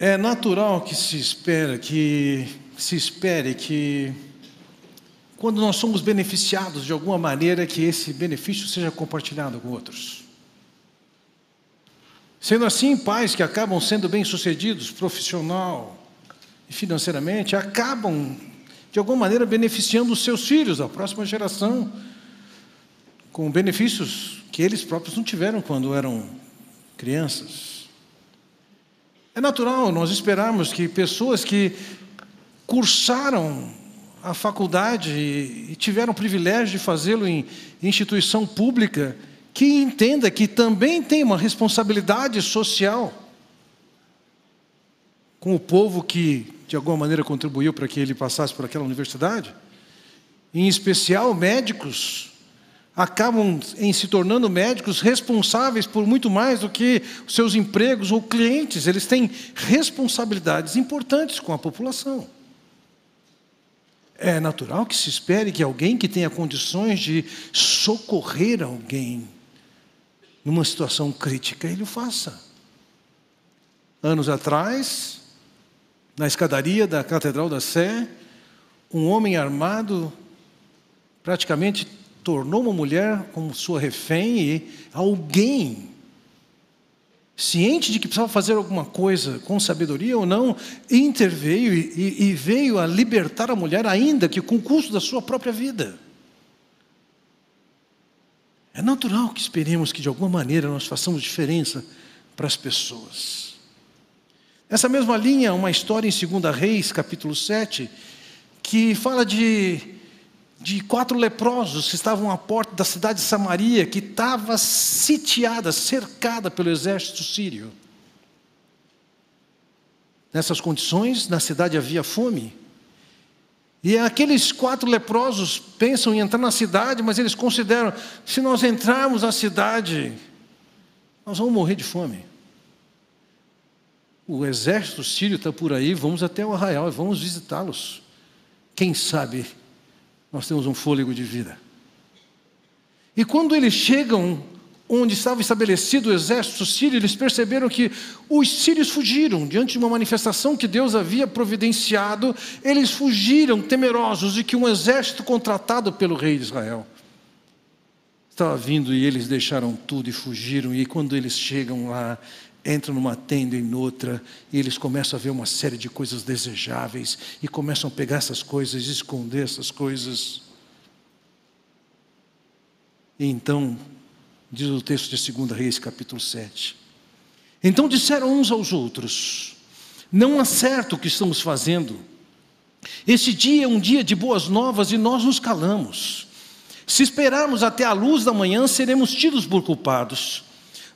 É natural que se espera que se espere que quando nós somos beneficiados de alguma maneira que esse benefício seja compartilhado com outros. Sendo assim, pais que acabam sendo bem-sucedidos profissional e financeiramente acabam de alguma maneira beneficiando os seus filhos, a próxima geração, com benefícios que eles próprios não tiveram quando eram crianças. É natural nós esperarmos que pessoas que cursaram a faculdade e tiveram o privilégio de fazê-lo em instituição pública, que entenda que também tem uma responsabilidade social com o povo que de alguma maneira contribuiu para que ele passasse por aquela universidade, em especial médicos acabam em se tornando médicos responsáveis por muito mais do que seus empregos ou clientes. Eles têm responsabilidades importantes com a população. É natural que se espere que alguém que tenha condições de socorrer alguém numa situação crítica, ele o faça. Anos atrás, na escadaria da Catedral da Sé, um homem armado praticamente tornou uma mulher como sua refém e alguém, ciente de que precisava fazer alguma coisa com sabedoria ou não, interveio e, e veio a libertar a mulher, ainda que com o custo da sua própria vida. É natural que esperemos que de alguma maneira nós façamos diferença para as pessoas. Essa mesma linha, uma história em 2 Reis, capítulo 7, que fala de de quatro leprosos que estavam à porta da cidade de Samaria, que estava sitiada, cercada pelo exército sírio. Nessas condições, na cidade havia fome. E aqueles quatro leprosos pensam em entrar na cidade, mas eles consideram: se nós entrarmos na cidade, nós vamos morrer de fome. O exército sírio está por aí, vamos até o arraial e vamos visitá-los. Quem sabe nós temos um fôlego de vida. E quando eles chegam onde estava estabelecido o exército sírio, eles perceberam que os sírios fugiram diante de uma manifestação que Deus havia providenciado, eles fugiram temerosos de que um exército contratado pelo rei de Israel estava vindo e eles deixaram tudo e fugiram. E quando eles chegam lá, entram numa tenda e noutra, e eles começam a ver uma série de coisas desejáveis, e começam a pegar essas coisas, esconder essas coisas. E então, diz o texto de 2 Reis, capítulo 7. Então disseram uns aos outros: Não há certo o que estamos fazendo. Esse dia é um dia de boas novas e nós nos calamos. Se esperarmos até a luz da manhã, seremos tidos por culpados.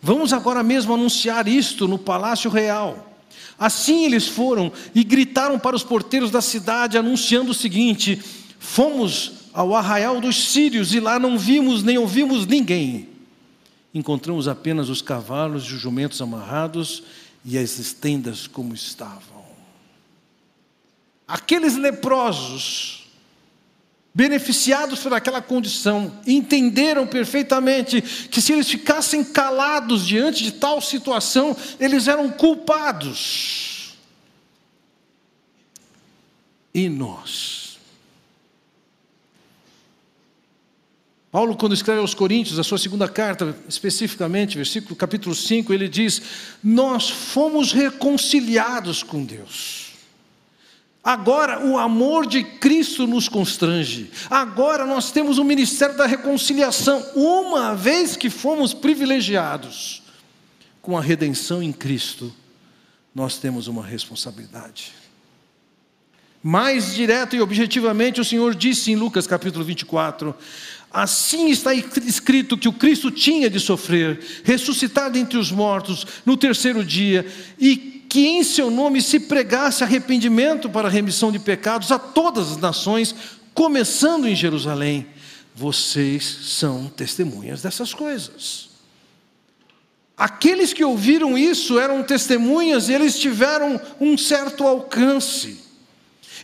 Vamos agora mesmo anunciar isto no palácio real. Assim eles foram e gritaram para os porteiros da cidade, anunciando o seguinte: Fomos ao arraial dos sírios e lá não vimos nem ouvimos ninguém. Encontramos apenas os cavalos e os jumentos amarrados e as tendas como estavam. Aqueles leprosos beneficiados por aquela condição, entenderam perfeitamente que se eles ficassem calados diante de tal situação, eles eram culpados. E nós? Paulo, quando escreve aos Coríntios, a sua segunda carta, especificamente, versículo capítulo 5, ele diz: Nós fomos reconciliados com Deus. Agora o amor de Cristo nos constrange. Agora nós temos o ministério da reconciliação, uma vez que fomos privilegiados com a redenção em Cristo, nós temos uma responsabilidade. Mais direto e objetivamente, o Senhor disse em Lucas capítulo 24: Assim está escrito que o Cristo tinha de sofrer, ressuscitar dentre os mortos no terceiro dia, e que em seu nome se pregasse arrependimento para a remissão de pecados a todas as nações, começando em Jerusalém. Vocês são testemunhas dessas coisas. Aqueles que ouviram isso eram testemunhas e eles tiveram um certo alcance.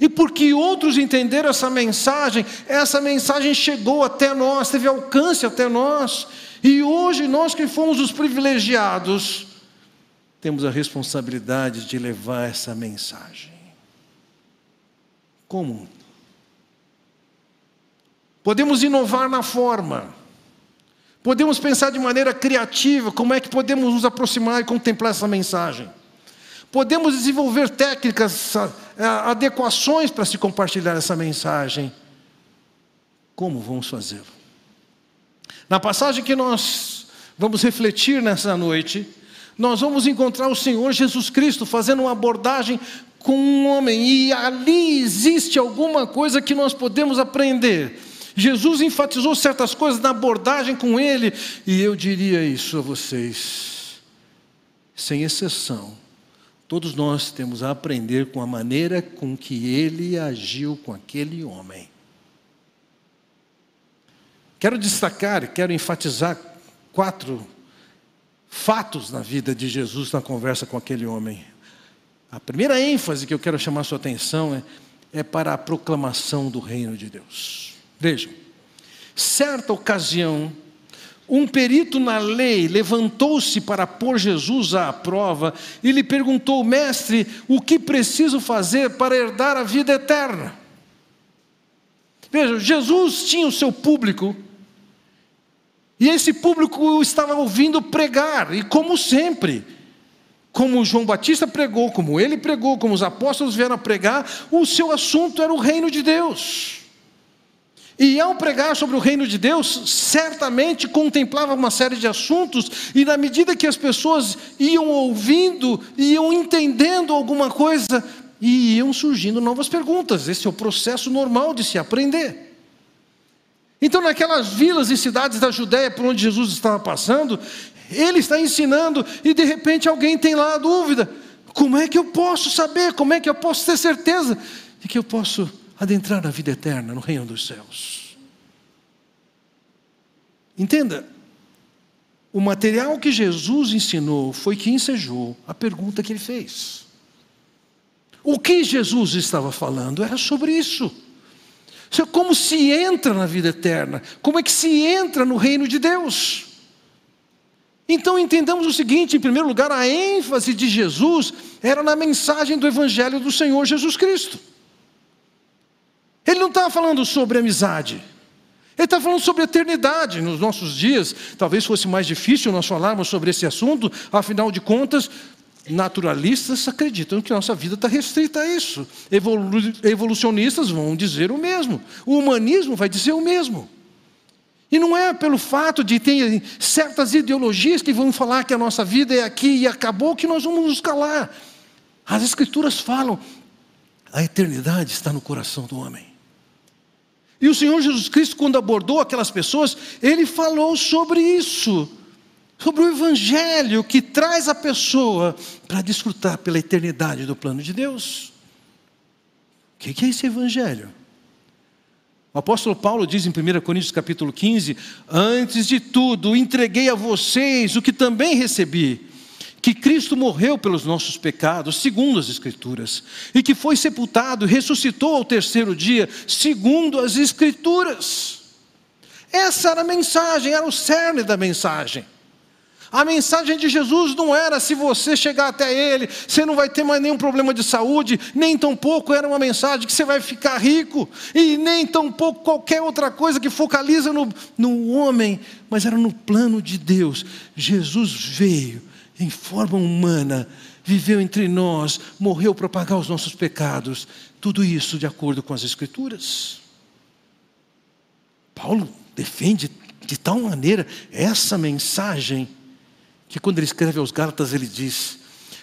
E porque outros entenderam essa mensagem, essa mensagem chegou até nós, teve alcance até nós. E hoje nós que fomos os privilegiados, temos a responsabilidade de levar essa mensagem. Como? Podemos inovar na forma, podemos pensar de maneira criativa como é que podemos nos aproximar e contemplar essa mensagem. Podemos desenvolver técnicas, adequações para se compartilhar essa mensagem. Como vamos fazê-lo? Na passagem que nós vamos refletir nessa noite, nós vamos encontrar o Senhor Jesus Cristo fazendo uma abordagem com um homem, e ali existe alguma coisa que nós podemos aprender. Jesus enfatizou certas coisas na abordagem com ele, e eu diria isso a vocês, sem exceção. Todos nós temos a aprender com a maneira com que ele agiu com aquele homem. Quero destacar, quero enfatizar quatro fatos na vida de Jesus na conversa com aquele homem. A primeira ênfase que eu quero chamar sua atenção é, é para a proclamação do reino de Deus. Vejam, certa ocasião, um perito na lei levantou-se para pôr Jesus à prova e lhe perguntou: Mestre, o que preciso fazer para herdar a vida eterna? Veja, Jesus tinha o seu público, e esse público estava ouvindo pregar, e como sempre, como João Batista pregou, como ele pregou, como os apóstolos vieram a pregar, o seu assunto era o reino de Deus. E ao pregar sobre o reino de Deus, certamente contemplava uma série de assuntos, e na medida que as pessoas iam ouvindo, iam entendendo alguma coisa, iam surgindo novas perguntas. Esse é o processo normal de se aprender. Então, naquelas vilas e cidades da Judéia por onde Jesus estava passando, ele está ensinando, e de repente alguém tem lá a dúvida: como é que eu posso saber, como é que eu posso ter certeza de que eu posso adentrar na vida eterna, no reino dos céus. Entenda, o material que Jesus ensinou foi que ensejou a pergunta que ele fez. O que Jesus estava falando era sobre isso. Como se entra na vida eterna? Como é que se entra no reino de Deus? Então entendamos o seguinte: em primeiro lugar, a ênfase de Jesus era na mensagem do Evangelho do Senhor Jesus Cristo. Ele não estava falando sobre amizade. Ele está falando sobre eternidade. Nos nossos dias, talvez fosse mais difícil nós falarmos sobre esse assunto, afinal de contas, naturalistas acreditam que nossa vida está restrita a isso. Evolu evolucionistas vão dizer o mesmo. O humanismo vai dizer o mesmo. E não é pelo fato de ter certas ideologias que vão falar que a nossa vida é aqui e acabou que nós vamos nos calar. As Escrituras falam, a eternidade está no coração do homem. E o Senhor Jesus Cristo, quando abordou aquelas pessoas, ele falou sobre isso, sobre o Evangelho que traz a pessoa para desfrutar pela eternidade do plano de Deus. O que é esse Evangelho? O apóstolo Paulo diz em 1 Coríntios capítulo 15: Antes de tudo, entreguei a vocês o que também recebi que Cristo morreu pelos nossos pecados, segundo as Escrituras, e que foi sepultado e ressuscitou ao terceiro dia, segundo as Escrituras. Essa era a mensagem, era o cerne da mensagem. A mensagem de Jesus não era se você chegar até Ele, você não vai ter mais nenhum problema de saúde, nem tampouco era uma mensagem que você vai ficar rico, e nem tampouco qualquer outra coisa que focaliza no, no homem, mas era no plano de Deus. Jesus veio em forma humana, viveu entre nós, morreu para pagar os nossos pecados. Tudo isso de acordo com as Escrituras. Paulo defende de tal maneira essa mensagem, que quando ele escreve aos Gálatas, ele diz: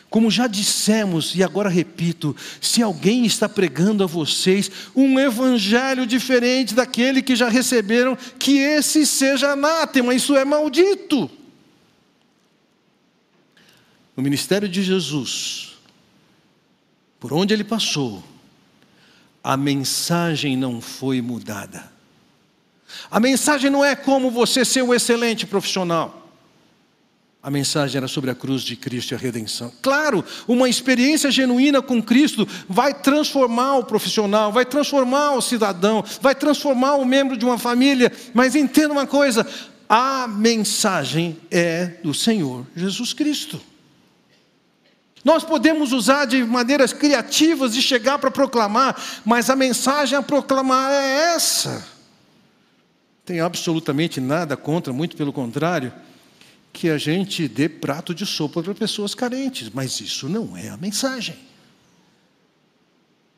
Como já dissemos, e agora repito, se alguém está pregando a vocês um evangelho diferente daquele que já receberam, que esse seja anátema, isso é maldito. No ministério de Jesus, por onde ele passou, a mensagem não foi mudada. A mensagem não é como você ser um excelente profissional. A mensagem era sobre a cruz de Cristo e a redenção. Claro, uma experiência genuína com Cristo vai transformar o profissional, vai transformar o cidadão, vai transformar o membro de uma família, mas entenda uma coisa: a mensagem é do Senhor Jesus Cristo. Nós podemos usar de maneiras criativas de chegar para proclamar, mas a mensagem a proclamar é essa. Tem absolutamente nada contra, muito pelo contrário, que a gente dê prato de sopa para pessoas carentes, mas isso não é a mensagem.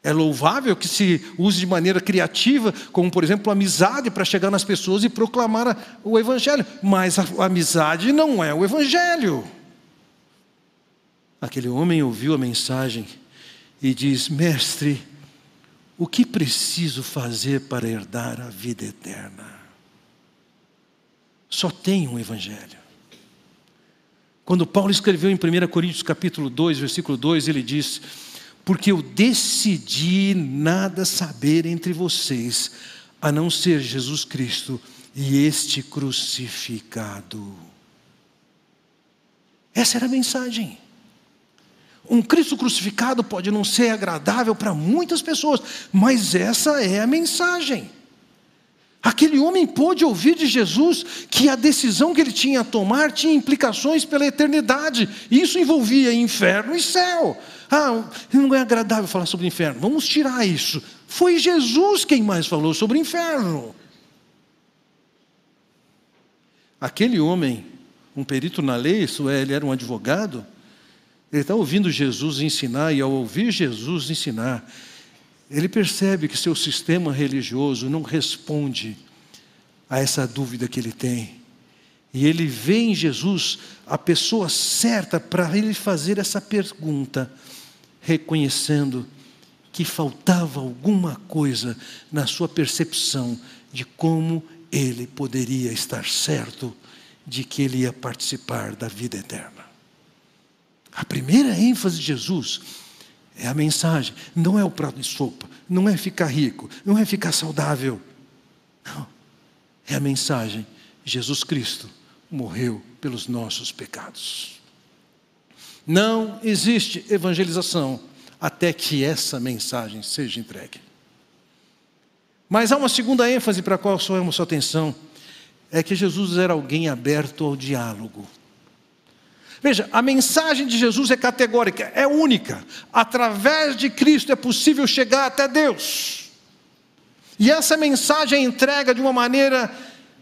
É louvável que se use de maneira criativa, como por exemplo, amizade para chegar nas pessoas e proclamar o Evangelho, mas a amizade não é o Evangelho. Aquele homem ouviu a mensagem e diz: Mestre, o que preciso fazer para herdar a vida eterna? Só tem um Evangelho. Quando Paulo escreveu em 1 Coríntios capítulo 2, versículo 2, ele diz: Porque eu decidi nada saber entre vocês, a não ser Jesus Cristo e este crucificado. Essa era a mensagem. Um Cristo crucificado pode não ser agradável para muitas pessoas, mas essa é a mensagem. Aquele homem pôde ouvir de Jesus que a decisão que ele tinha a tomar tinha implicações pela eternidade. Isso envolvia inferno e céu. Ah, não é agradável falar sobre inferno. Vamos tirar isso. Foi Jesus quem mais falou sobre inferno. Aquele homem, um perito na lei, isso é, ele era um advogado, ele está ouvindo Jesus ensinar, e ao ouvir Jesus ensinar, ele percebe que seu sistema religioso não responde a essa dúvida que ele tem. E ele vê em Jesus a pessoa certa para ele fazer essa pergunta, reconhecendo que faltava alguma coisa na sua percepção de como ele poderia estar certo de que ele ia participar da vida eterna. A primeira ênfase de Jesus é a mensagem, não é o prato de sopa, não é ficar rico, não é ficar saudável. Não. É a mensagem: Jesus Cristo morreu pelos nossos pecados. Não existe evangelização até que essa mensagem seja entregue. Mas há uma segunda ênfase para a qual chamamos sua atenção: é que Jesus era alguém aberto ao diálogo. Veja, a mensagem de Jesus é categórica, é única. Através de Cristo é possível chegar até Deus. E essa mensagem é entrega de uma maneira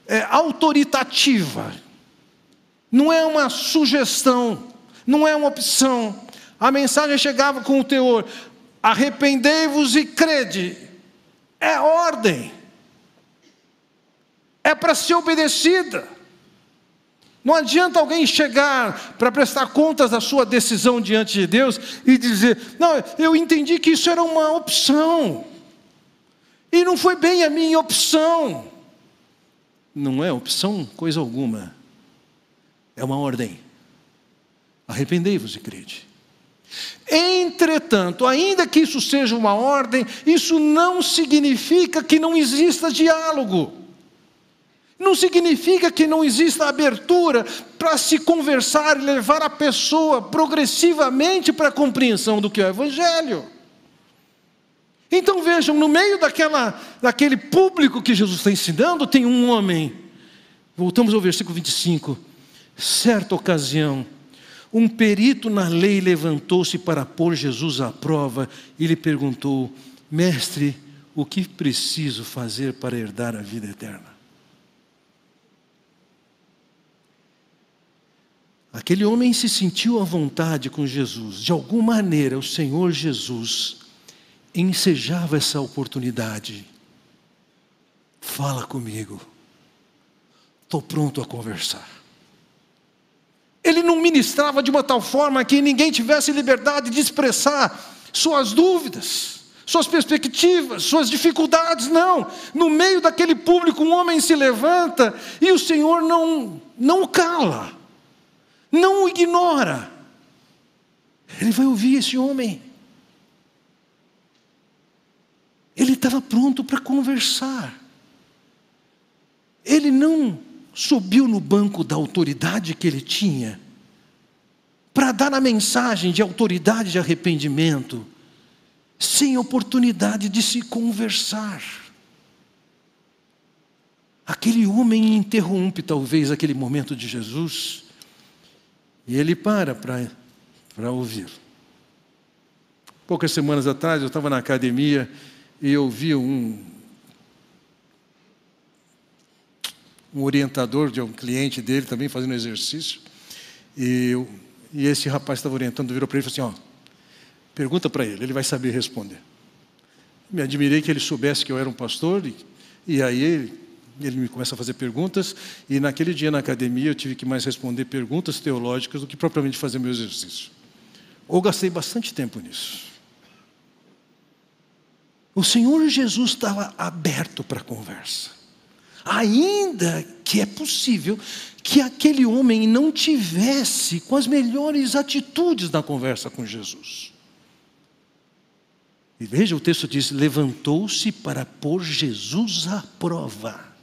é, autoritativa. Não é uma sugestão, não é uma opção. A mensagem chegava com o teor: arrependei-vos e crede. É ordem. É para ser obedecida. Não adianta alguém chegar para prestar contas da sua decisão diante de Deus e dizer: Não, eu entendi que isso era uma opção, e não foi bem a minha opção. Não é opção coisa alguma, é uma ordem. Arrependei-vos e crede. Entretanto, ainda que isso seja uma ordem, isso não significa que não exista diálogo. Não significa que não exista abertura para se conversar e levar a pessoa progressivamente para a compreensão do que é o Evangelho. Então vejam, no meio daquela, daquele público que Jesus está ensinando, tem um homem. Voltamos ao versículo 25. Certa ocasião, um perito na lei levantou-se para pôr Jesus à prova e lhe perguntou: Mestre, o que preciso fazer para herdar a vida eterna? Aquele homem se sentiu à vontade com Jesus. De alguma maneira, o Senhor Jesus ensejava essa oportunidade. Fala comigo. Estou pronto a conversar. Ele não ministrava de uma tal forma que ninguém tivesse liberdade de expressar suas dúvidas, suas perspectivas, suas dificuldades, não. No meio daquele público, um homem se levanta e o Senhor não, não o cala não o ignora. Ele vai ouvir esse homem. Ele estava pronto para conversar. Ele não subiu no banco da autoridade que ele tinha para dar a mensagem de autoridade de arrependimento, sem oportunidade de se conversar. Aquele homem interrompe talvez aquele momento de Jesus e ele para para ouvir. Poucas semanas atrás eu estava na academia e eu vi um, um orientador de um cliente dele também fazendo exercício. E, eu, e esse rapaz estava orientando, virou para ele e falou assim: ó, pergunta para ele, ele vai saber responder. Me admirei que ele soubesse que eu era um pastor, e, e aí ele, me começa a fazer perguntas, e naquele dia na academia eu tive que mais responder perguntas teológicas do que propriamente fazer meu exercício. Ou gastei bastante tempo nisso. O Senhor Jesus estava aberto para a conversa. Ainda que é possível que aquele homem não tivesse com as melhores atitudes na conversa com Jesus. E veja, o texto diz: levantou-se para pôr Jesus à prova.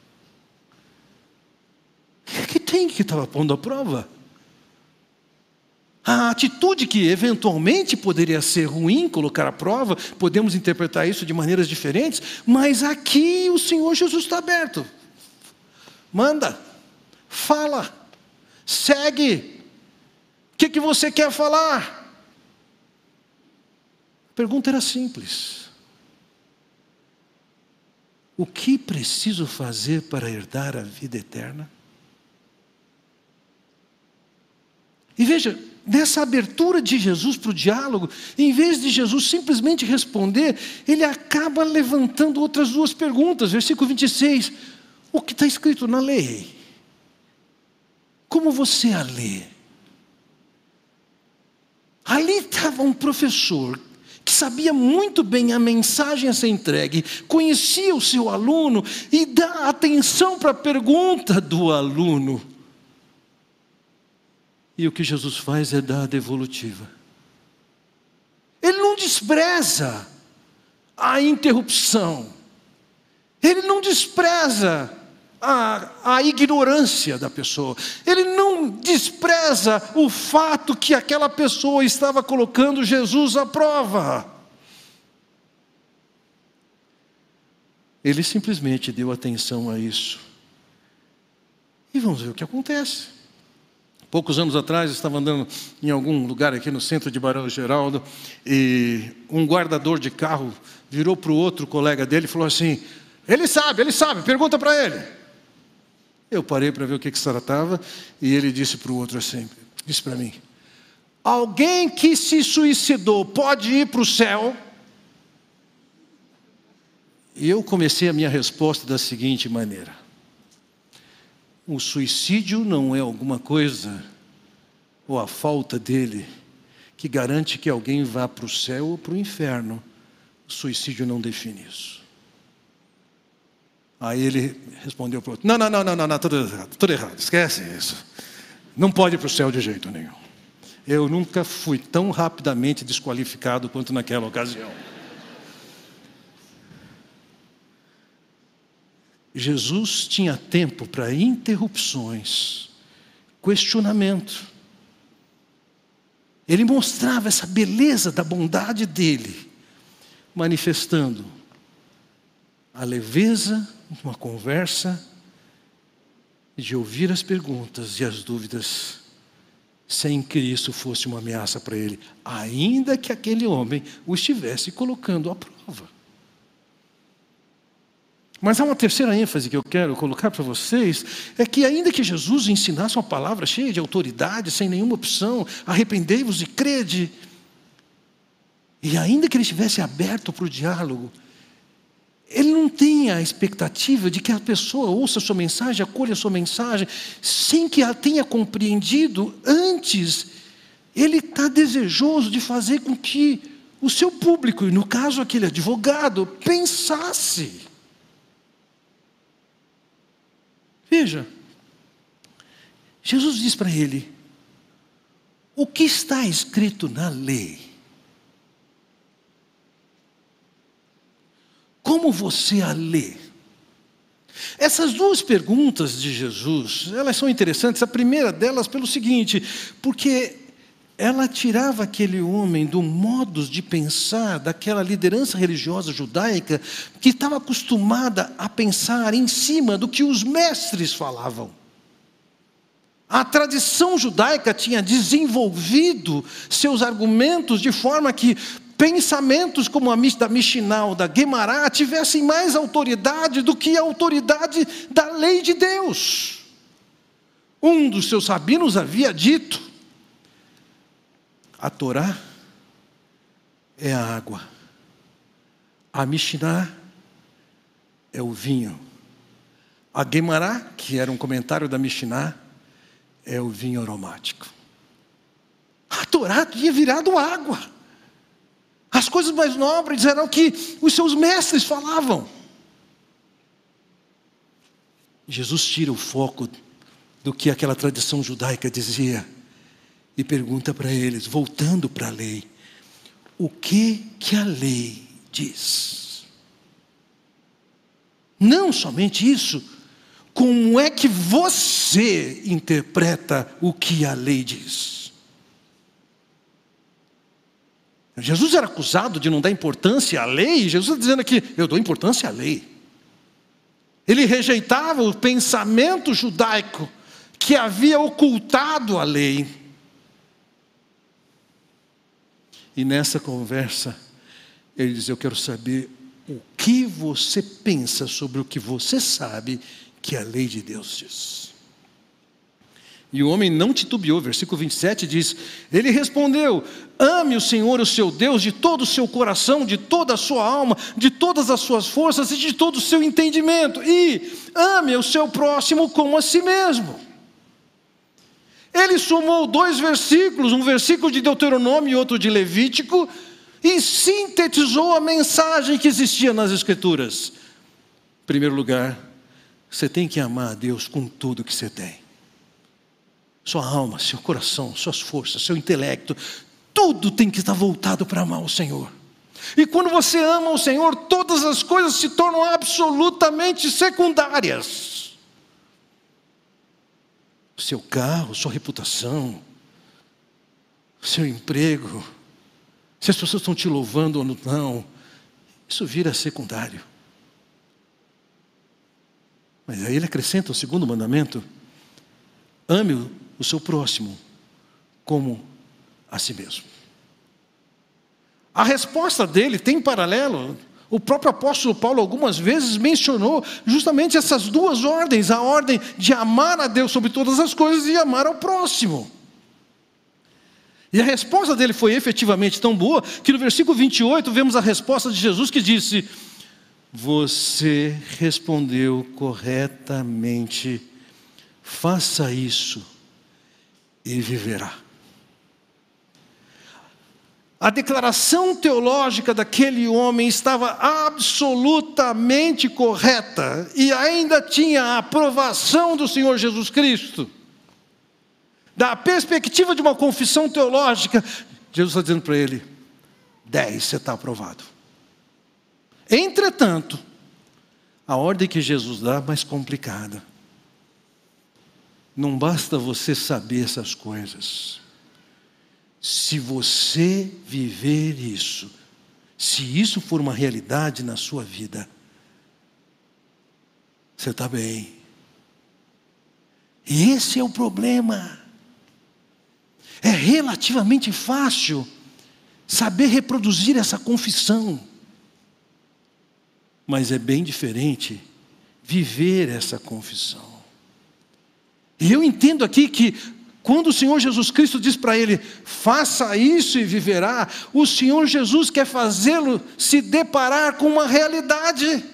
O que estava pondo à prova? A atitude que eventualmente poderia ser ruim, colocar à prova, podemos interpretar isso de maneiras diferentes, mas aqui o Senhor Jesus está aberto. Manda, fala, segue. O que, que você quer falar? A pergunta era simples: O que preciso fazer para herdar a vida eterna? E veja, nessa abertura de Jesus para o diálogo, em vez de Jesus simplesmente responder, ele acaba levantando outras duas perguntas. Versículo 26. O que está escrito na lei? Como você a lê? Ali estava um professor que sabia muito bem a mensagem a ser entregue, conhecia o seu aluno e dá atenção para a pergunta do aluno. E o que Jesus faz é dar a devolutiva. Ele não despreza a interrupção, ele não despreza a, a ignorância da pessoa, ele não despreza o fato que aquela pessoa estava colocando Jesus à prova. Ele simplesmente deu atenção a isso. E vamos ver o que acontece. Poucos anos atrás, eu estava andando em algum lugar aqui no centro de Barão Geraldo, e um guardador de carro virou para o outro colega dele e falou assim: Ele sabe, ele sabe, pergunta para ele. Eu parei para ver o que, que se tratava e ele disse para o outro assim: disse para mim, alguém que se suicidou pode ir para o céu? E eu comecei a minha resposta da seguinte maneira: o suicídio não é alguma coisa, ou a falta dele, que garante que alguém vá para o céu ou para o inferno. O suicídio não define isso. Aí ele respondeu para o outro: Não, não, não, não, não, não, tudo errado, tudo errado, esquece isso. Não pode ir para o céu de jeito nenhum. Eu nunca fui tão rapidamente desqualificado quanto naquela ocasião. Jesus tinha tempo para interrupções, questionamento. Ele mostrava essa beleza da bondade dele, manifestando a leveza uma conversa, de ouvir as perguntas e as dúvidas, sem que isso fosse uma ameaça para ele, ainda que aquele homem o estivesse colocando à prova. Mas há uma terceira ênfase que eu quero colocar para vocês: é que, ainda que Jesus ensinasse uma palavra cheia de autoridade, sem nenhuma opção, arrependei-vos e crede, e ainda que ele estivesse aberto para o diálogo, ele não tem a expectativa de que a pessoa ouça a sua mensagem, acolha a sua mensagem, sem que ela tenha compreendido antes. Ele está desejoso de fazer com que o seu público, e no caso aquele advogado, pensasse. Veja, Jesus diz para ele: o que está escrito na lei? Como você a lê? Essas duas perguntas de Jesus, elas são interessantes. A primeira delas pelo seguinte, porque ela tirava aquele homem do modo de pensar daquela liderança religiosa judaica que estava acostumada a pensar em cima do que os mestres falavam. A tradição judaica tinha desenvolvido seus argumentos de forma que pensamentos como a da Mishnah da Guemará tivessem mais autoridade do que a autoridade da lei de Deus. Um dos seus rabinos havia dito: a Torá é a água, a Mishnah é o vinho, a Guemará, que era um comentário da Mishnah, é o vinho aromático. A Torá tinha virado água. As coisas mais nobres eram que os seus mestres falavam. Jesus tira o foco do que aquela tradição judaica dizia e pergunta para eles, voltando para a lei: o que que a lei diz? Não somente isso, como é que você interpreta o que a lei diz? Jesus era acusado de não dar importância à lei, Jesus está dizendo aqui: eu dou importância à lei. Ele rejeitava o pensamento judaico que havia ocultado a lei. E nessa conversa, ele diz: Eu quero saber o que você pensa sobre o que você sabe que a lei de Deus diz. E o homem não titubeou, versículo 27 diz: Ele respondeu: Ame o Senhor, o seu Deus, de todo o seu coração, de toda a sua alma, de todas as suas forças e de todo o seu entendimento, e ame o seu próximo como a si mesmo. Ele somou dois versículos, um versículo de Deuteronômio e outro de Levítico, e sintetizou a mensagem que existia nas Escrituras. Em primeiro lugar, você tem que amar a Deus com tudo que você tem. Sua alma, seu coração, suas forças, seu intelecto, tudo tem que estar voltado para amar o Senhor. E quando você ama o Senhor, todas as coisas se tornam absolutamente secundárias. Seu carro, sua reputação, seu emprego, se as pessoas estão te louvando ou não, isso vira secundário. Mas aí ele acrescenta o segundo mandamento: ame o seu próximo como a si mesmo. A resposta dele tem paralelo. O próprio apóstolo Paulo algumas vezes mencionou justamente essas duas ordens: a ordem de amar a Deus sobre todas as coisas e amar ao próximo. E a resposta dele foi efetivamente tão boa que no versículo 28 vemos a resposta de Jesus que disse: você respondeu corretamente. Faça isso e viverá. A declaração teológica daquele homem estava absolutamente correta e ainda tinha a aprovação do Senhor Jesus Cristo. Da perspectiva de uma confissão teológica, Jesus está dizendo para ele: 10, você está aprovado. Entretanto, a ordem que Jesus dá é mais complicada. Não basta você saber essas coisas. Se você viver isso, se isso for uma realidade na sua vida, você está bem. E esse é o problema. É relativamente fácil saber reproduzir essa confissão. Mas é bem diferente viver essa confissão. E eu entendo aqui que quando o Senhor Jesus Cristo diz para ele, faça isso e viverá, o Senhor Jesus quer fazê-lo se deparar com uma realidade.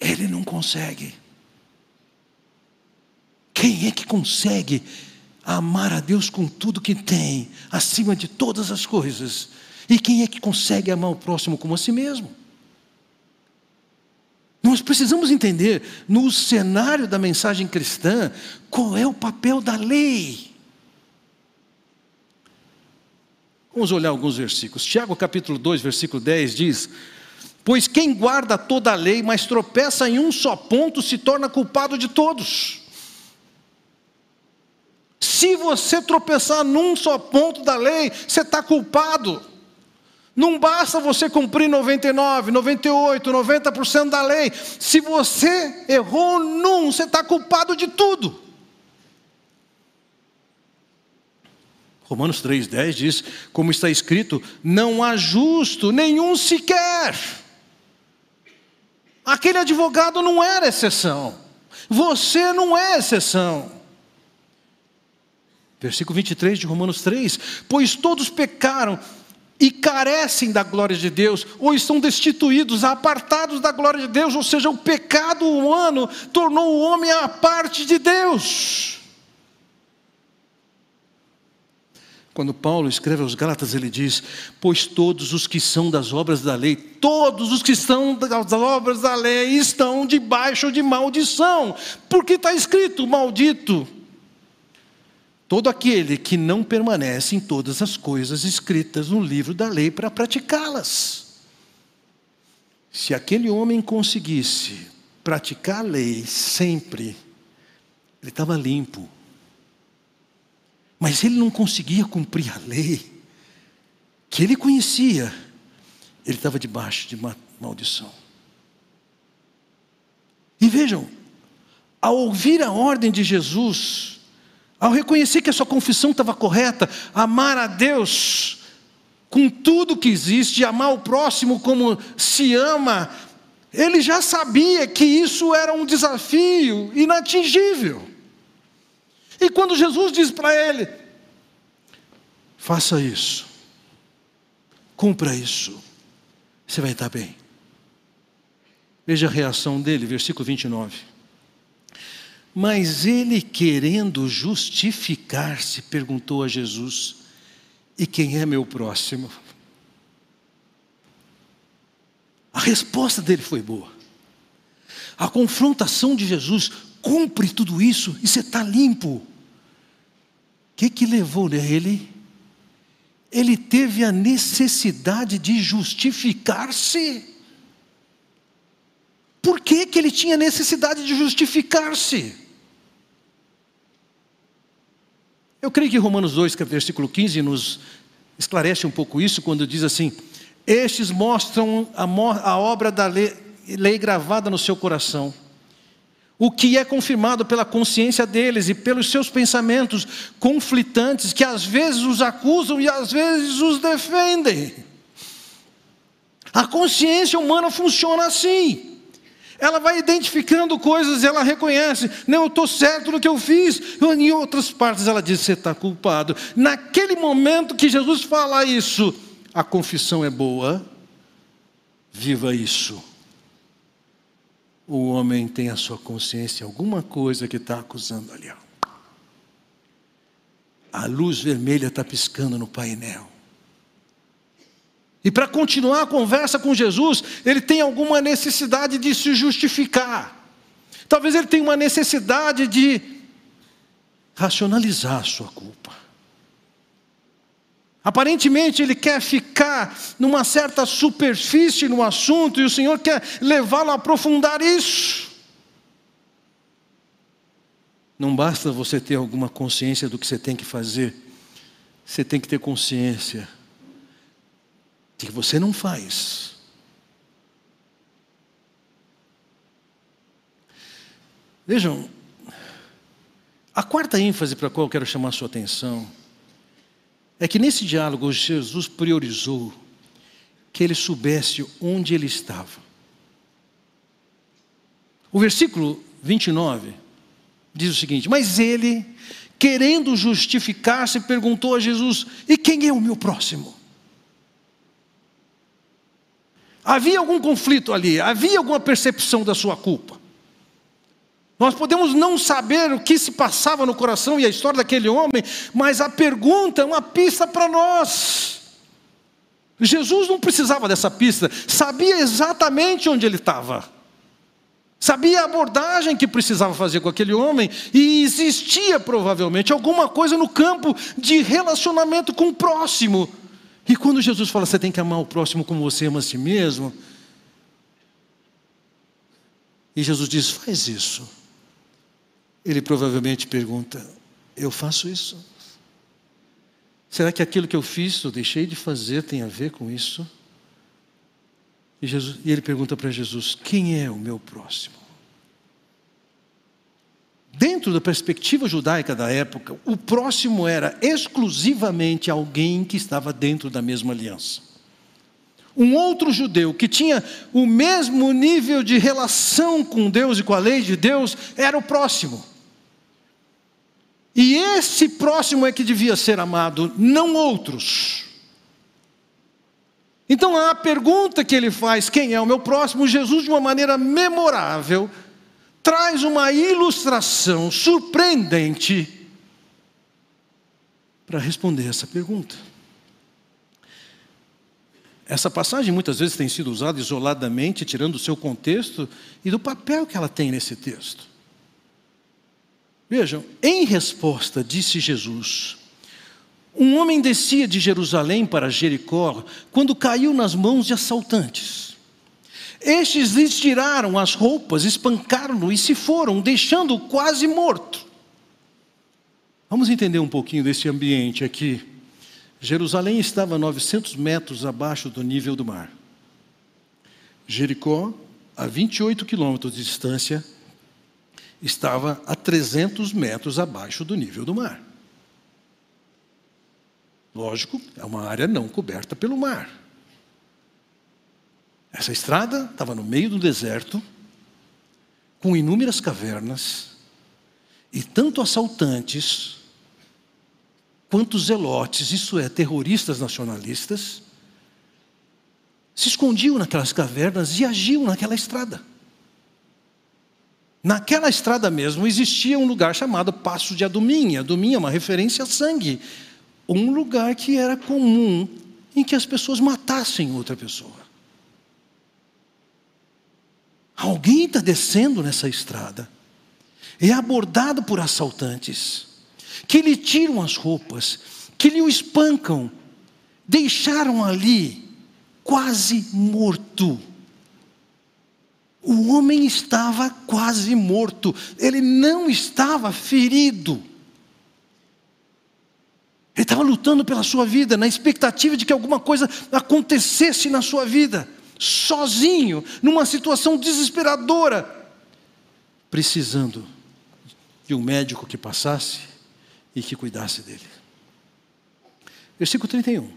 Ele não consegue. Quem é que consegue amar a Deus com tudo que tem, acima de todas as coisas? E quem é que consegue amar o próximo como a si mesmo? Nós precisamos entender, no cenário da mensagem cristã, qual é o papel da lei. Vamos olhar alguns versículos. Tiago capítulo 2, versículo 10 diz: Pois quem guarda toda a lei, mas tropeça em um só ponto, se torna culpado de todos. Se você tropeçar num só ponto da lei, você está culpado. Não basta você cumprir 99, 98, 90% da lei. Se você errou num, você está culpado de tudo. Romanos 3,10 diz: como está escrito, não há justo nenhum sequer. Aquele advogado não era exceção, você não é exceção. Versículo 23 de Romanos 3: Pois todos pecaram e carecem da glória de Deus, ou estão destituídos, apartados da glória de Deus, ou seja, o pecado humano tornou o homem a parte de Deus. Quando Paulo escreve aos Gálatas, ele diz: Pois todos os que são das obras da lei, todos os que são das obras da lei estão debaixo de maldição, porque está escrito: Maldito todo aquele que não permanece em todas as coisas escritas no livro da lei para praticá-las. Se aquele homem conseguisse praticar a lei sempre, ele estava limpo mas ele não conseguia cumprir a lei que ele conhecia. Ele estava debaixo de uma maldição. E vejam, ao ouvir a ordem de Jesus, ao reconhecer que a sua confissão estava correta, amar a Deus com tudo que existe, amar o próximo como se ama, ele já sabia que isso era um desafio inatingível. E quando Jesus diz para ele: faça isso, cumpra isso, você vai estar bem. Veja a reação dele, versículo 29. Mas ele, querendo justificar-se, perguntou a Jesus: E quem é meu próximo? A resposta dele foi boa. A confrontação de Jesus cumpre tudo isso e você está limpo. O que, que levou ele? Ele teve a necessidade de justificar-se. Por que, que ele tinha necessidade de justificar-se? Eu creio que Romanos 2, versículo 15, nos esclarece um pouco isso, quando diz assim: Estes mostram a, a obra da lei, lei gravada no seu coração o que é confirmado pela consciência deles e pelos seus pensamentos conflitantes, que às vezes os acusam e às vezes os defendem. A consciência humana funciona assim. Ela vai identificando coisas, ela reconhece, não, eu estou certo no que eu fiz. Em outras partes ela diz, você está culpado. Naquele momento que Jesus fala isso, a confissão é boa, viva isso o homem tem a sua consciência alguma coisa que está acusando ali. A luz vermelha está piscando no painel. E para continuar a conversa com Jesus, ele tem alguma necessidade de se justificar. Talvez ele tenha uma necessidade de racionalizar a sua culpa. Aparentemente ele quer ficar numa certa superfície no assunto e o Senhor quer levá-lo a aprofundar isso. Não basta você ter alguma consciência do que você tem que fazer, você tem que ter consciência que você não faz. Vejam, a quarta ênfase para a qual eu quero chamar a sua atenção é que nesse diálogo Jesus priorizou que ele soubesse onde ele estava. O versículo 29 diz o seguinte: Mas ele, querendo justificar-se, perguntou a Jesus: E quem é o meu próximo? Havia algum conflito ali, havia alguma percepção da sua culpa. Nós podemos não saber o que se passava no coração e a história daquele homem, mas a pergunta é uma pista para nós. Jesus não precisava dessa pista, sabia exatamente onde ele estava, sabia a abordagem que precisava fazer com aquele homem, e existia provavelmente alguma coisa no campo de relacionamento com o próximo. E quando Jesus fala, você tem que amar o próximo como você ama a si mesmo, e Jesus diz, faz isso. Ele provavelmente pergunta: Eu faço isso? Será que aquilo que eu fiz, ou deixei de fazer, tem a ver com isso? E, Jesus, e ele pergunta para Jesus: Quem é o meu próximo? Dentro da perspectiva judaica da época, o próximo era exclusivamente alguém que estava dentro da mesma aliança. Um outro judeu que tinha o mesmo nível de relação com Deus e com a lei de Deus era o próximo. E esse próximo é que devia ser amado, não outros. Então a pergunta que ele faz, quem é o meu próximo? Jesus, de uma maneira memorável, traz uma ilustração surpreendente para responder essa pergunta. Essa passagem muitas vezes tem sido usada isoladamente, tirando o seu contexto e do papel que ela tem nesse texto. Vejam, em resposta, disse Jesus: Um homem descia de Jerusalém para Jericó quando caiu nas mãos de assaltantes. Estes lhe tiraram as roupas, espancaram-no e se foram, deixando-o quase morto. Vamos entender um pouquinho desse ambiente aqui. Jerusalém estava a 900 metros abaixo do nível do mar. Jericó, a 28 quilômetros de distância, estava a 300 metros abaixo do nível do mar. Lógico, é uma área não coberta pelo mar. Essa estrada estava no meio do deserto, com inúmeras cavernas, e tanto assaltantes quanto zelotes, isso é, terroristas nacionalistas, se escondiam naquelas cavernas e agiam naquela estrada. Naquela estrada mesmo existia um lugar chamado Passo de Adumim. Adumim é uma referência a sangue. Um lugar que era comum em que as pessoas matassem outra pessoa. Alguém está descendo nessa estrada, é abordado por assaltantes, que lhe tiram as roupas, que lhe o espancam, deixaram ali quase morto. O homem estava quase morto, ele não estava ferido. Ele estava lutando pela sua vida, na expectativa de que alguma coisa acontecesse na sua vida sozinho, numa situação desesperadora, precisando de um médico que passasse e que cuidasse dele. Versículo 31.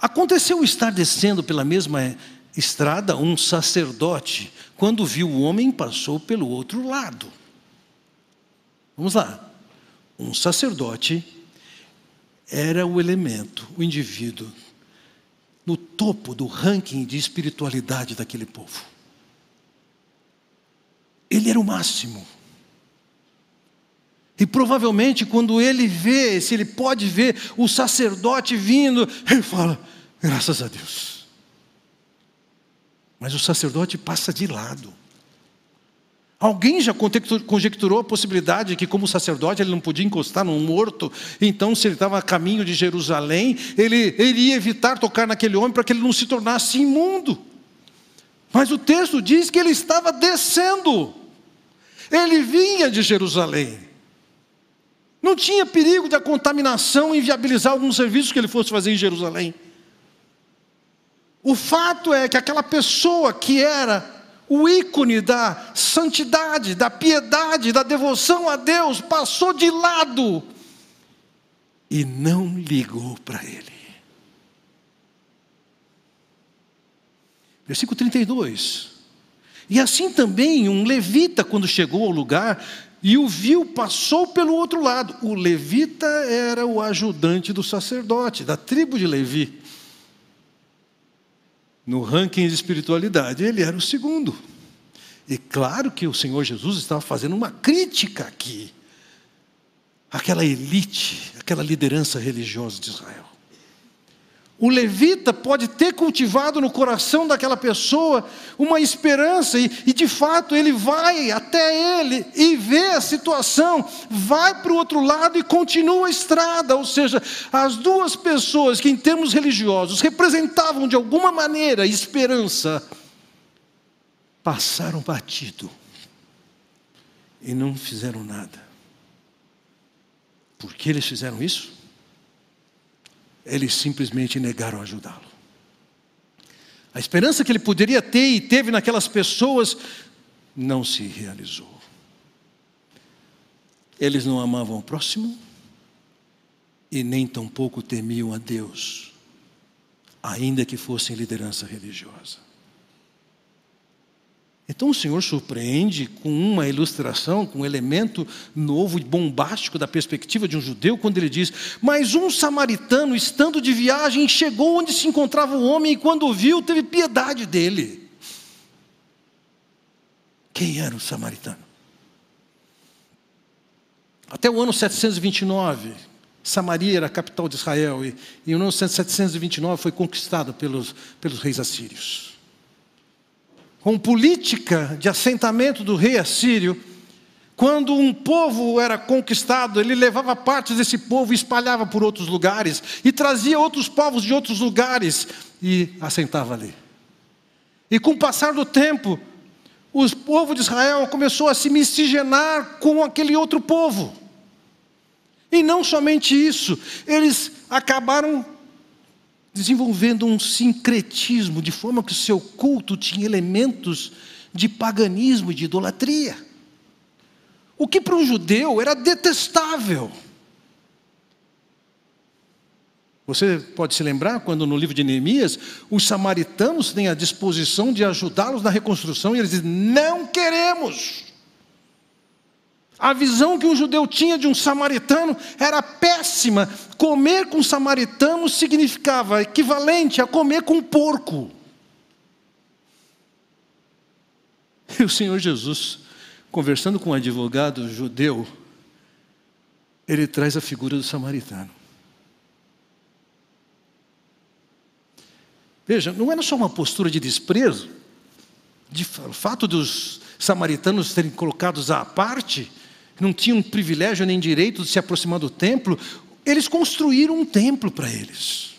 Aconteceu estar descendo pela mesma estrada um sacerdote, quando viu o homem, passou pelo outro lado. Vamos lá. Um sacerdote era o elemento, o indivíduo no topo do ranking de espiritualidade daquele povo. Ele era o máximo. E provavelmente, quando ele vê, se ele pode ver o sacerdote vindo, ele fala: graças a Deus. Mas o sacerdote passa de lado. Alguém já conjecturou a possibilidade de que, como sacerdote, ele não podia encostar num morto, então, se ele estava a caminho de Jerusalém, ele, iria evitar tocar naquele homem para que ele não se tornasse imundo. Mas o texto diz que ele estava descendo, ele vinha de Jerusalém. Não tinha perigo de a contaminação inviabilizar alguns serviços que ele fosse fazer em Jerusalém. O fato é que aquela pessoa que era o ícone da santidade, da piedade, da devoção a Deus, passou de lado e não ligou para ele. Versículo 32. E assim também um levita, quando chegou ao lugar e o viu, passou pelo outro lado. O levita era o ajudante do sacerdote, da tribo de Levi no ranking de espiritualidade, ele era o segundo. E claro que o Senhor Jesus estava fazendo uma crítica aqui àquela elite, àquela liderança religiosa de Israel. O levita pode ter cultivado no coração daquela pessoa uma esperança, e, e, de fato ele vai até ele e vê a situação, vai para o outro lado e continua a estrada. Ou seja, as duas pessoas que, em termos religiosos, representavam de alguma maneira esperança, passaram batido e não fizeram nada. Por que eles fizeram isso? Eles simplesmente negaram ajudá-lo. A esperança que ele poderia ter e teve naquelas pessoas não se realizou. Eles não amavam o próximo e nem tampouco temiam a Deus, ainda que fossem liderança religiosa. Então o Senhor surpreende com uma ilustração, com um elemento novo e bombástico da perspectiva de um judeu, quando ele diz: Mas um samaritano, estando de viagem, chegou onde se encontrava o homem e, quando o viu, teve piedade dele. Quem era o samaritano? Até o ano 729, Samaria era a capital de Israel, e em ano 729 foi conquistada pelos, pelos reis assírios com política de assentamento do rei assírio, quando um povo era conquistado, ele levava partes desse povo e espalhava por outros lugares, e trazia outros povos de outros lugares e assentava ali. E com o passar do tempo, o povo de Israel começou a se miscigenar com aquele outro povo. E não somente isso, eles acabaram desenvolvendo um sincretismo, de forma que o seu culto tinha elementos de paganismo e de idolatria. O que para um judeu era detestável. Você pode se lembrar quando no livro de Neemias, os samaritanos têm a disposição de ajudá-los na reconstrução e eles dizem: não queremos. A visão que um judeu tinha de um samaritano era péssima. Comer com samaritano significava equivalente a comer com porco. E o Senhor Jesus, conversando com um advogado judeu, ele traz a figura do samaritano. Veja, não era só uma postura de desprezo, de fato dos samaritanos serem colocados à parte, não tinham privilégio nem direito de se aproximar do templo, eles construíram um templo para eles.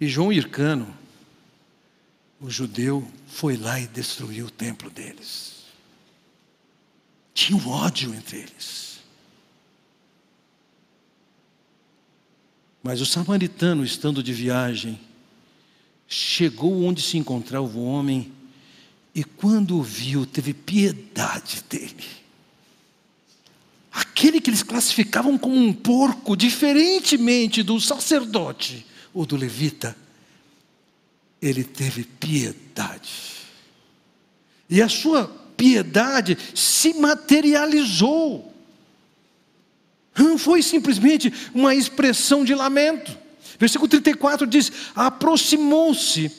E João Hircano, o judeu, foi lá e destruiu o templo deles. Tinha um ódio entre eles. Mas o samaritano, estando de viagem, chegou onde se encontrava o homem e, quando o viu, teve piedade dele aquele que eles classificavam como um porco, diferentemente do sacerdote ou do levita, ele teve piedade. E a sua piedade se materializou. Não foi simplesmente uma expressão de lamento. Versículo 34 diz: aproximou-se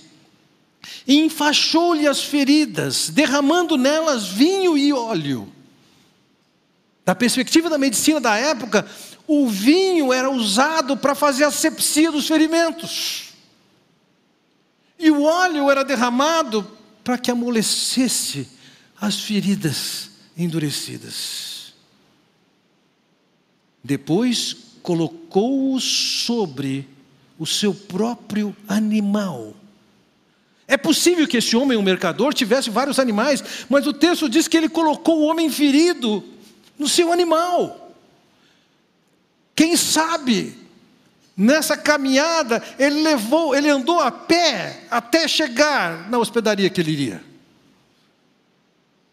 e enfaixou-lhe as feridas, derramando nelas vinho e óleo. Da perspectiva da medicina da época, o vinho era usado para fazer asepsia dos ferimentos. E o óleo era derramado para que amolecesse as feridas endurecidas. Depois colocou-o sobre o seu próprio animal. É possível que esse homem, o mercador, tivesse vários animais, mas o texto diz que ele colocou o homem ferido no seu animal. Quem sabe nessa caminhada ele levou, ele andou a pé até chegar na hospedaria que ele iria.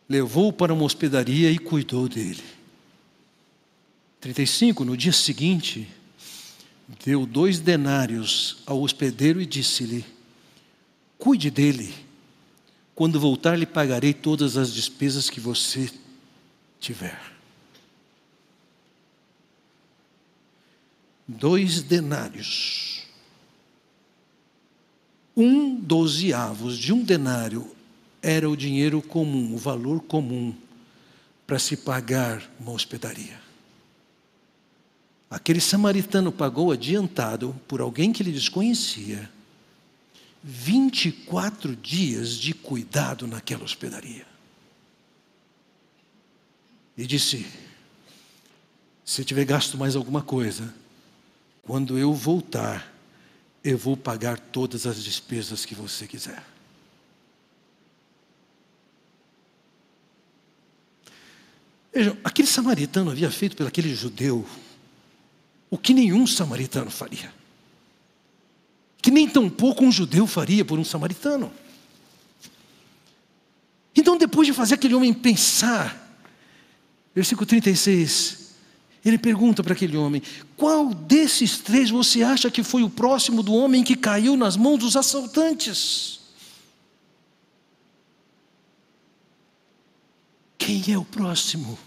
Levou para uma hospedaria e cuidou dele. 35, no dia seguinte, deu dois denários ao hospedeiro e disse-lhe: Cuide dele. Quando voltar, lhe pagarei todas as despesas que você tiver. Dois denários. Um dozeavos de um denário era o dinheiro comum, o valor comum para se pagar uma hospedaria. Aquele samaritano pagou adiantado por alguém que ele desconhecia 24 dias de cuidado naquela hospedaria. E disse: se tiver gasto mais alguma coisa, quando eu voltar, eu vou pagar todas as despesas que você quiser. Vejam, aquele samaritano havia feito pelo aquele judeu o que nenhum samaritano faria. Que nem tampouco um judeu faria por um samaritano. Então, depois de fazer aquele homem pensar, Versículo 36. Ele pergunta para aquele homem: Qual desses três você acha que foi o próximo do homem que caiu nas mãos dos assaltantes? Quem é o próximo?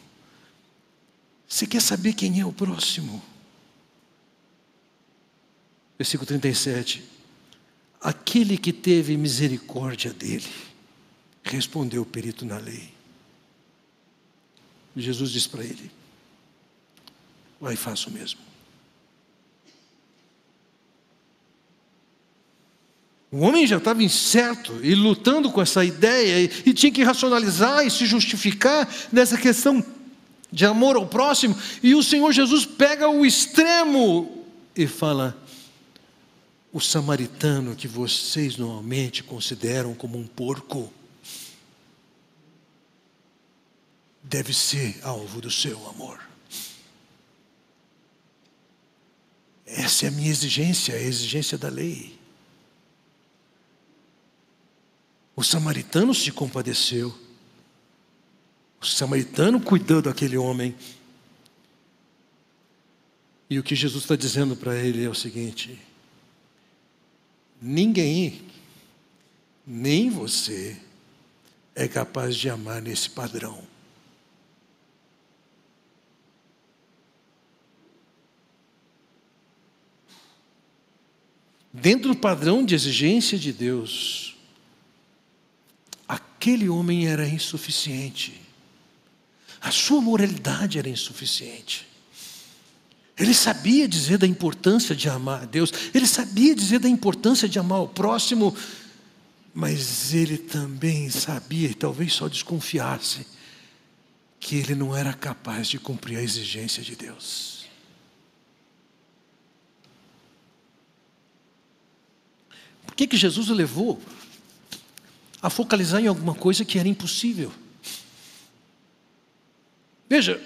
Você quer saber quem é o próximo? Versículo 37. Aquele que teve misericórdia dele, respondeu o perito na lei. Jesus disse para ele: Vai e faça o mesmo. O homem já estava incerto e lutando com essa ideia e, e tinha que racionalizar e se justificar nessa questão de amor ao próximo. E o Senhor Jesus pega o extremo e fala: o samaritano que vocês normalmente consideram como um porco deve ser alvo do seu amor. Essa é a minha exigência, a exigência da lei. O samaritano se compadeceu. O samaritano cuidou daquele homem. E o que Jesus está dizendo para ele é o seguinte: ninguém, nem você, é capaz de amar nesse padrão. Dentro do padrão de exigência de Deus, aquele homem era insuficiente. A sua moralidade era insuficiente. Ele sabia dizer da importância de amar a Deus, ele sabia dizer da importância de amar o próximo, mas ele também sabia, e talvez só desconfiasse, que ele não era capaz de cumprir a exigência de Deus. Que, que Jesus o levou a focalizar em alguma coisa que era impossível? Veja,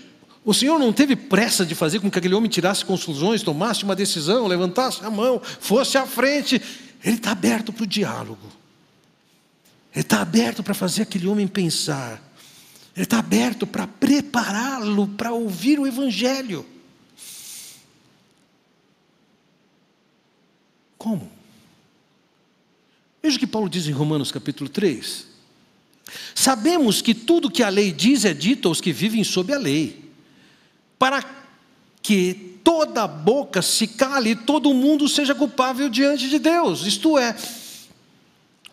o Senhor não teve pressa de fazer com que aquele homem tirasse conclusões, tomasse uma decisão, levantasse a mão, fosse à frente. Ele está aberto para o diálogo. Ele está aberto para fazer aquele homem pensar. Ele está aberto para prepará-lo para ouvir o Evangelho. Como? Veja o que Paulo diz em Romanos capítulo 3. Sabemos que tudo que a lei diz é dito aos que vivem sob a lei, para que toda boca se cale e todo mundo seja culpável diante de Deus. Isto é,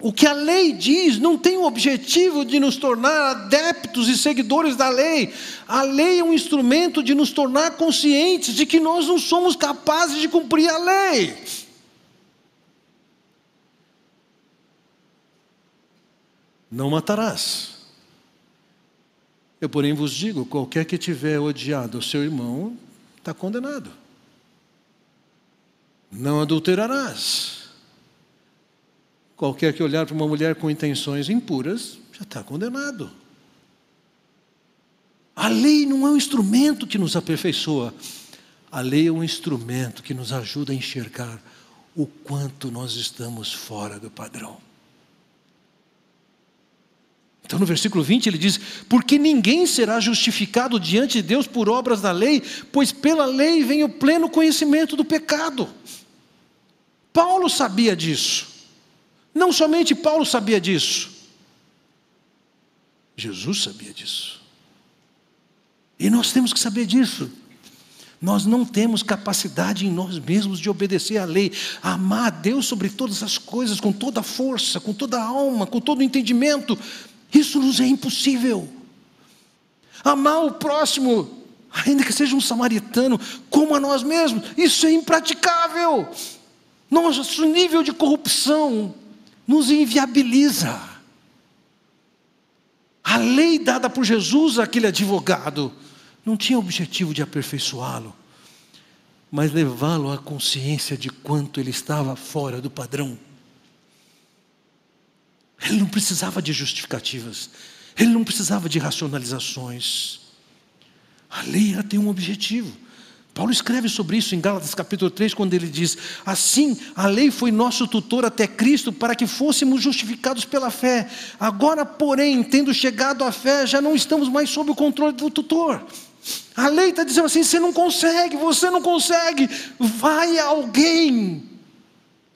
o que a lei diz não tem o objetivo de nos tornar adeptos e seguidores da lei. A lei é um instrumento de nos tornar conscientes de que nós não somos capazes de cumprir a lei. Não matarás. Eu, porém, vos digo: qualquer que tiver odiado o seu irmão, está condenado. Não adulterarás. Qualquer que olhar para uma mulher com intenções impuras, já está condenado. A lei não é um instrumento que nos aperfeiçoa. A lei é um instrumento que nos ajuda a enxergar o quanto nós estamos fora do padrão. Então, no versículo 20, ele diz: Porque ninguém será justificado diante de Deus por obras da lei, pois pela lei vem o pleno conhecimento do pecado. Paulo sabia disso. Não somente Paulo sabia disso, Jesus sabia disso. E nós temos que saber disso. Nós não temos capacidade em nós mesmos de obedecer à lei, amar a Deus sobre todas as coisas, com toda a força, com toda a alma, com todo o entendimento. Isso nos é impossível. Amar o próximo, ainda que seja um samaritano, como a nós mesmos, isso é impraticável. Nosso nível de corrupção nos inviabiliza. A lei dada por Jesus àquele advogado não tinha objetivo de aperfeiçoá-lo, mas levá-lo à consciência de quanto ele estava fora do padrão. Ele não precisava de justificativas, ele não precisava de racionalizações. A lei ela tem um objetivo. Paulo escreve sobre isso em Gálatas capítulo 3, quando ele diz: Assim, a lei foi nosso tutor até Cristo para que fôssemos justificados pela fé. Agora, porém, tendo chegado à fé, já não estamos mais sob o controle do tutor. A lei está dizendo assim: você não consegue, você não consegue. Vai alguém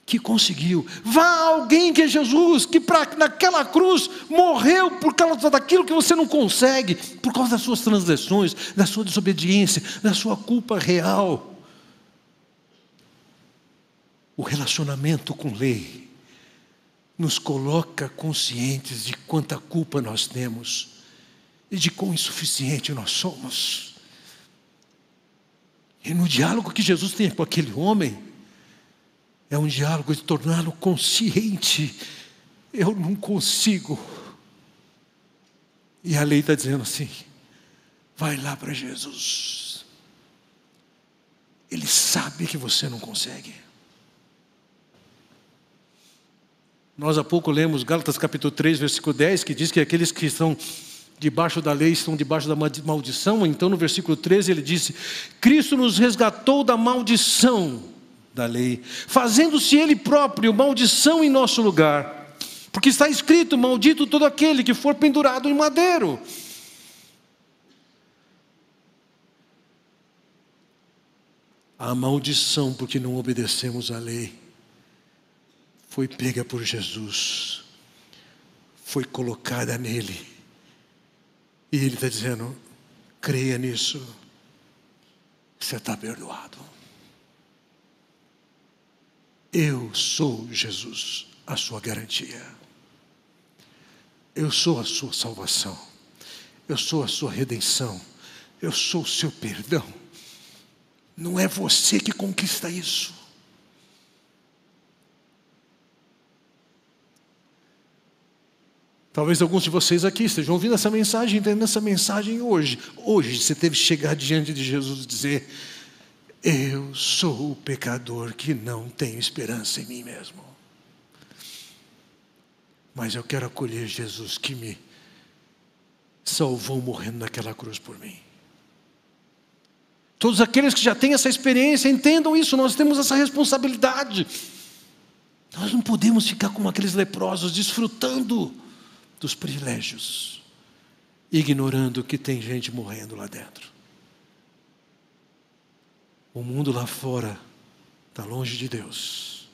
que conseguiu. Vá alguém que é Jesus, que pra, naquela cruz morreu por causa daquilo que você não consegue, por causa das suas transgressões, da sua desobediência, da sua culpa real. O relacionamento com lei nos coloca conscientes de quanta culpa nós temos e de quão insuficiente nós somos. E no diálogo que Jesus tem com aquele homem, é um diálogo de torná-lo consciente. Eu não consigo. E a lei está dizendo assim: vai lá para Jesus. Ele sabe que você não consegue. Nós há pouco lemos Gálatas capítulo 3, versículo 10, que diz que aqueles que estão debaixo da lei estão debaixo da maldição. Então, no versículo 13, ele disse: Cristo nos resgatou da maldição da lei, fazendo-se ele próprio maldição em nosso lugar. Porque está escrito: Maldito todo aquele que for pendurado em madeiro. A maldição, porque não obedecemos à lei, foi pega por Jesus, foi colocada nele. E ele está dizendo: creia nisso, você está perdoado. Eu sou Jesus, a sua garantia. Eu sou a sua salvação. Eu sou a sua redenção. Eu sou o seu perdão. Não é você que conquista isso. Talvez alguns de vocês aqui estejam ouvindo essa mensagem, entendendo essa mensagem hoje. Hoje você teve que chegar diante de Jesus e dizer: eu sou o pecador que não tenho esperança em mim mesmo. Mas eu quero acolher Jesus que me salvou morrendo naquela cruz por mim. Todos aqueles que já têm essa experiência entendam isso, nós temos essa responsabilidade. Nós não podemos ficar como aqueles leprosos desfrutando dos privilégios, ignorando que tem gente morrendo lá dentro. O mundo lá fora está longe de Deus.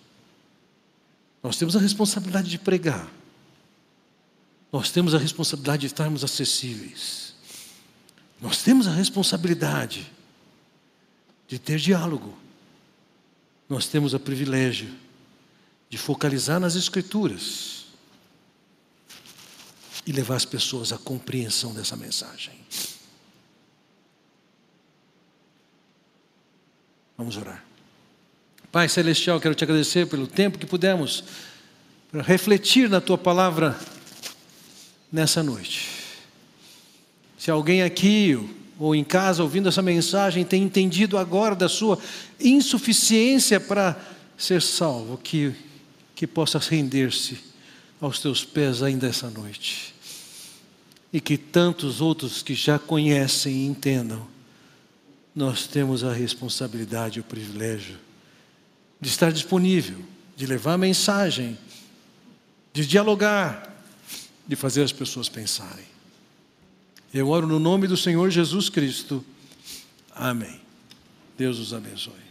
Nós temos a responsabilidade de pregar. Nós temos a responsabilidade de estarmos acessíveis. Nós temos a responsabilidade de ter diálogo. Nós temos o privilégio de focalizar nas Escrituras e levar as pessoas à compreensão dessa mensagem. Vamos orar. Pai Celestial, quero te agradecer pelo tempo que pudemos refletir na tua palavra nessa noite. Se alguém aqui ou em casa ouvindo essa mensagem tem entendido agora da sua insuficiência para ser salvo, que, que possa render-se aos teus pés ainda essa noite. E que tantos outros que já conhecem e entendam nós temos a responsabilidade e o privilégio de estar disponível, de levar a mensagem, de dialogar, de fazer as pessoas pensarem. Eu oro no nome do Senhor Jesus Cristo. Amém. Deus os abençoe.